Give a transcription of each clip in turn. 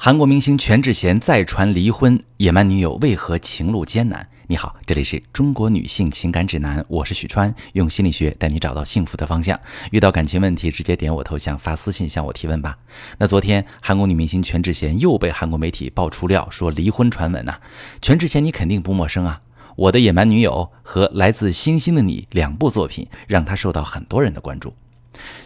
韩国明星全智贤再传离婚，野蛮女友为何情路艰难？你好，这里是中国女性情感指南，我是许川，用心理学带你找到幸福的方向。遇到感情问题，直接点我头像发私信向我提问吧。那昨天韩国女明星全智贤又被韩国媒体爆出料说离婚传闻呐。全智贤你肯定不陌生啊，我的野蛮女友和来自星星的你两部作品让她受到很多人的关注。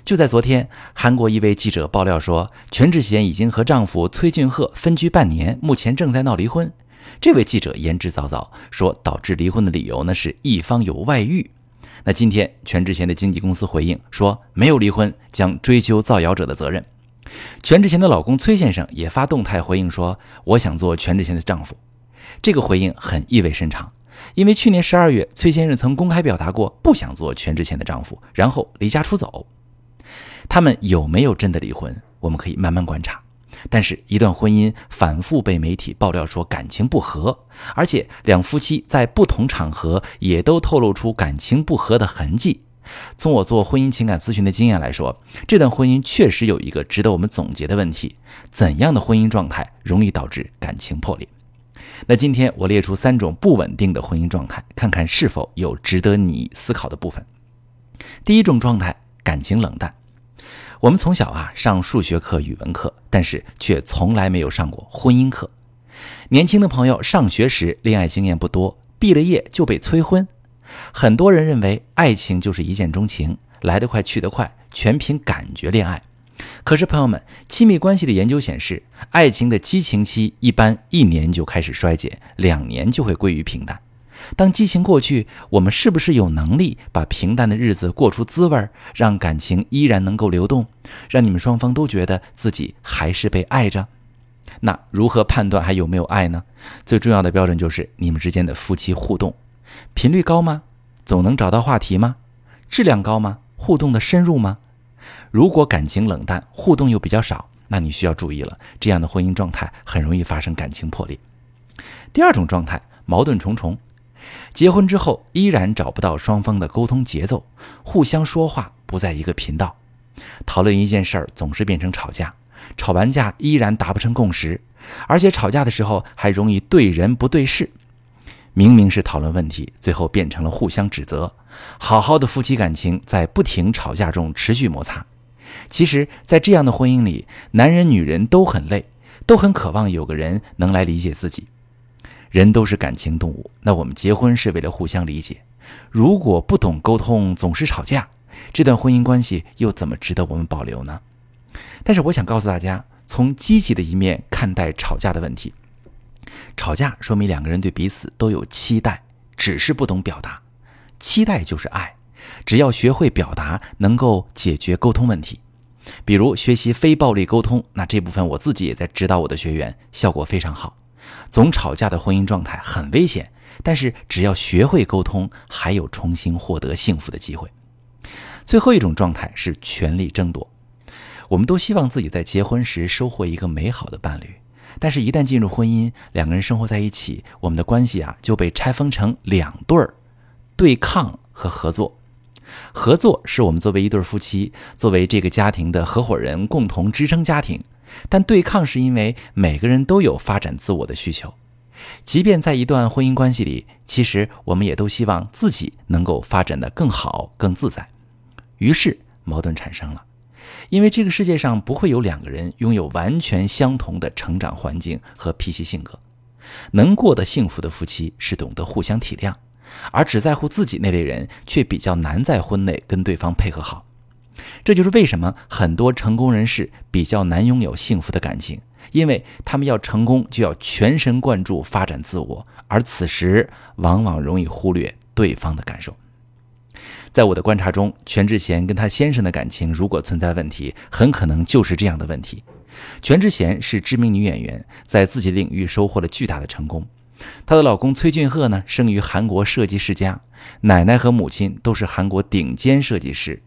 就在昨天，韩国一位记者爆料说，全智贤已经和丈夫崔俊赫分居半年，目前正在闹离婚。这位记者言之凿凿说，导致离婚的理由呢是一方有外遇。那今天，全智贤的经纪公司回应说，没有离婚，将追究造谣者的责任。全智贤的老公崔先生也发动态回应说，我想做全智贤的丈夫。这个回应很意味深长，因为去年十二月，崔先生曾公开表达过不想做全智贤的丈夫，然后离家出走。他们有没有真的离婚？我们可以慢慢观察。但是，一段婚姻反复被媒体爆料说感情不和，而且两夫妻在不同场合也都透露出感情不和的痕迹。从我做婚姻情感咨询的经验来说，这段婚姻确实有一个值得我们总结的问题：怎样的婚姻状态容易导致感情破裂？那今天我列出三种不稳定的婚姻状态，看看是否有值得你思考的部分。第一种状态，感情冷淡。我们从小啊上数学课、语文课，但是却从来没有上过婚姻课。年轻的朋友上学时恋爱经验不多，毕了业就被催婚。很多人认为爱情就是一见钟情，来得快去得快，全凭感觉恋爱。可是朋友们，亲密关系的研究显示，爱情的激情期一般一年就开始衰减，两年就会归于平淡。当激情过去，我们是不是有能力把平淡的日子过出滋味儿，让感情依然能够流动，让你们双方都觉得自己还是被爱着？那如何判断还有没有爱呢？最重要的标准就是你们之间的夫妻互动频率高吗？总能找到话题吗？质量高吗？互动的深入吗？如果感情冷淡，互动又比较少，那你需要注意了，这样的婚姻状态很容易发生感情破裂。第二种状态，矛盾重重。结婚之后依然找不到双方的沟通节奏，互相说话不在一个频道，讨论一件事儿总是变成吵架，吵完架依然达不成共识，而且吵架的时候还容易对人不对事，明明是讨论问题，最后变成了互相指责。好好的夫妻感情在不停吵架中持续摩擦。其实，在这样的婚姻里，男人女人都很累，都很渴望有个人能来理解自己。人都是感情动物，那我们结婚是为了互相理解。如果不懂沟通，总是吵架，这段婚姻关系又怎么值得我们保留呢？但是我想告诉大家，从积极的一面看待吵架的问题。吵架说明两个人对彼此都有期待，只是不懂表达。期待就是爱，只要学会表达，能够解决沟通问题。比如学习非暴力沟通，那这部分我自己也在指导我的学员，效果非常好。总吵架的婚姻状态很危险，但是只要学会沟通，还有重新获得幸福的机会。最后一种状态是权力争夺。我们都希望自己在结婚时收获一个美好的伴侣，但是，一旦进入婚姻，两个人生活在一起，我们的关系啊就被拆分成两对儿：对抗和合作。合作是我们作为一对夫妻，作为这个家庭的合伙人，共同支撑家庭。但对抗是因为每个人都有发展自我的需求，即便在一段婚姻关系里，其实我们也都希望自己能够发展的更好、更自在。于是矛盾产生了，因为这个世界上不会有两个人拥有完全相同的成长环境和脾气性格。能过得幸福的夫妻是懂得互相体谅，而只在乎自己那类人却比较难在婚内跟对方配合好。这就是为什么很多成功人士比较难拥有幸福的感情，因为他们要成功就要全神贯注发展自我，而此时往往容易忽略对方的感受。在我的观察中，全智贤跟她先生的感情如果存在问题，很可能就是这样的问题。全智贤是知名女演员，在自己领域收获了巨大的成功。她的老公崔俊赫呢，生于韩国设计世家，奶奶和母亲都是韩国顶尖设计师。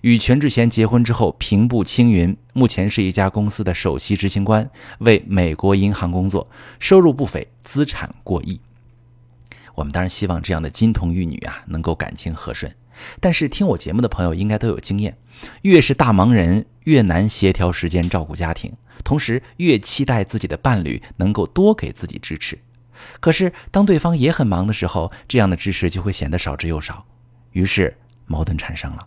与全智贤结婚之后，平步青云，目前是一家公司的首席执行官，为美国银行工作，收入不菲，资产过亿。我们当然希望这样的金童玉女啊，能够感情和顺。但是听我节目的朋友应该都有经验，越是大忙人，越难协调时间照顾家庭，同时越期待自己的伴侣能够多给自己支持。可是当对方也很忙的时候，这样的支持就会显得少之又少，于是矛盾产生了。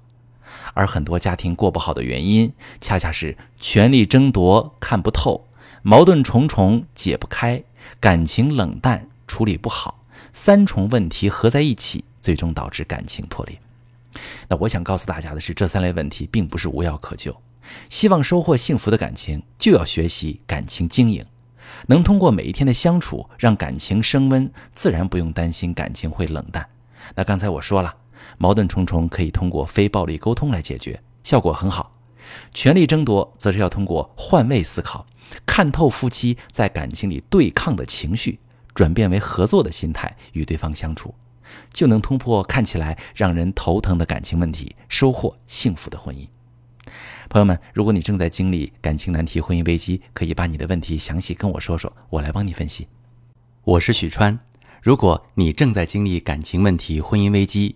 而很多家庭过不好的原因，恰恰是权力争夺看不透，矛盾重重解不开，感情冷淡处理不好，三重问题合在一起，最终导致感情破裂。那我想告诉大家的是，这三类问题并不是无药可救。希望收获幸福的感情，就要学习感情经营，能通过每一天的相处让感情升温，自然不用担心感情会冷淡。那刚才我说了。矛盾重重可以通过非暴力沟通来解决，效果很好。权力争夺则是要通过换位思考，看透夫妻在感情里对抗的情绪，转变为合作的心态与对方相处，就能突破看起来让人头疼的感情问题，收获幸福的婚姻。朋友们，如果你正在经历感情难题、婚姻危机，可以把你的问题详细跟我说说，我来帮你分析。我是许川，如果你正在经历感情问题、婚姻危机，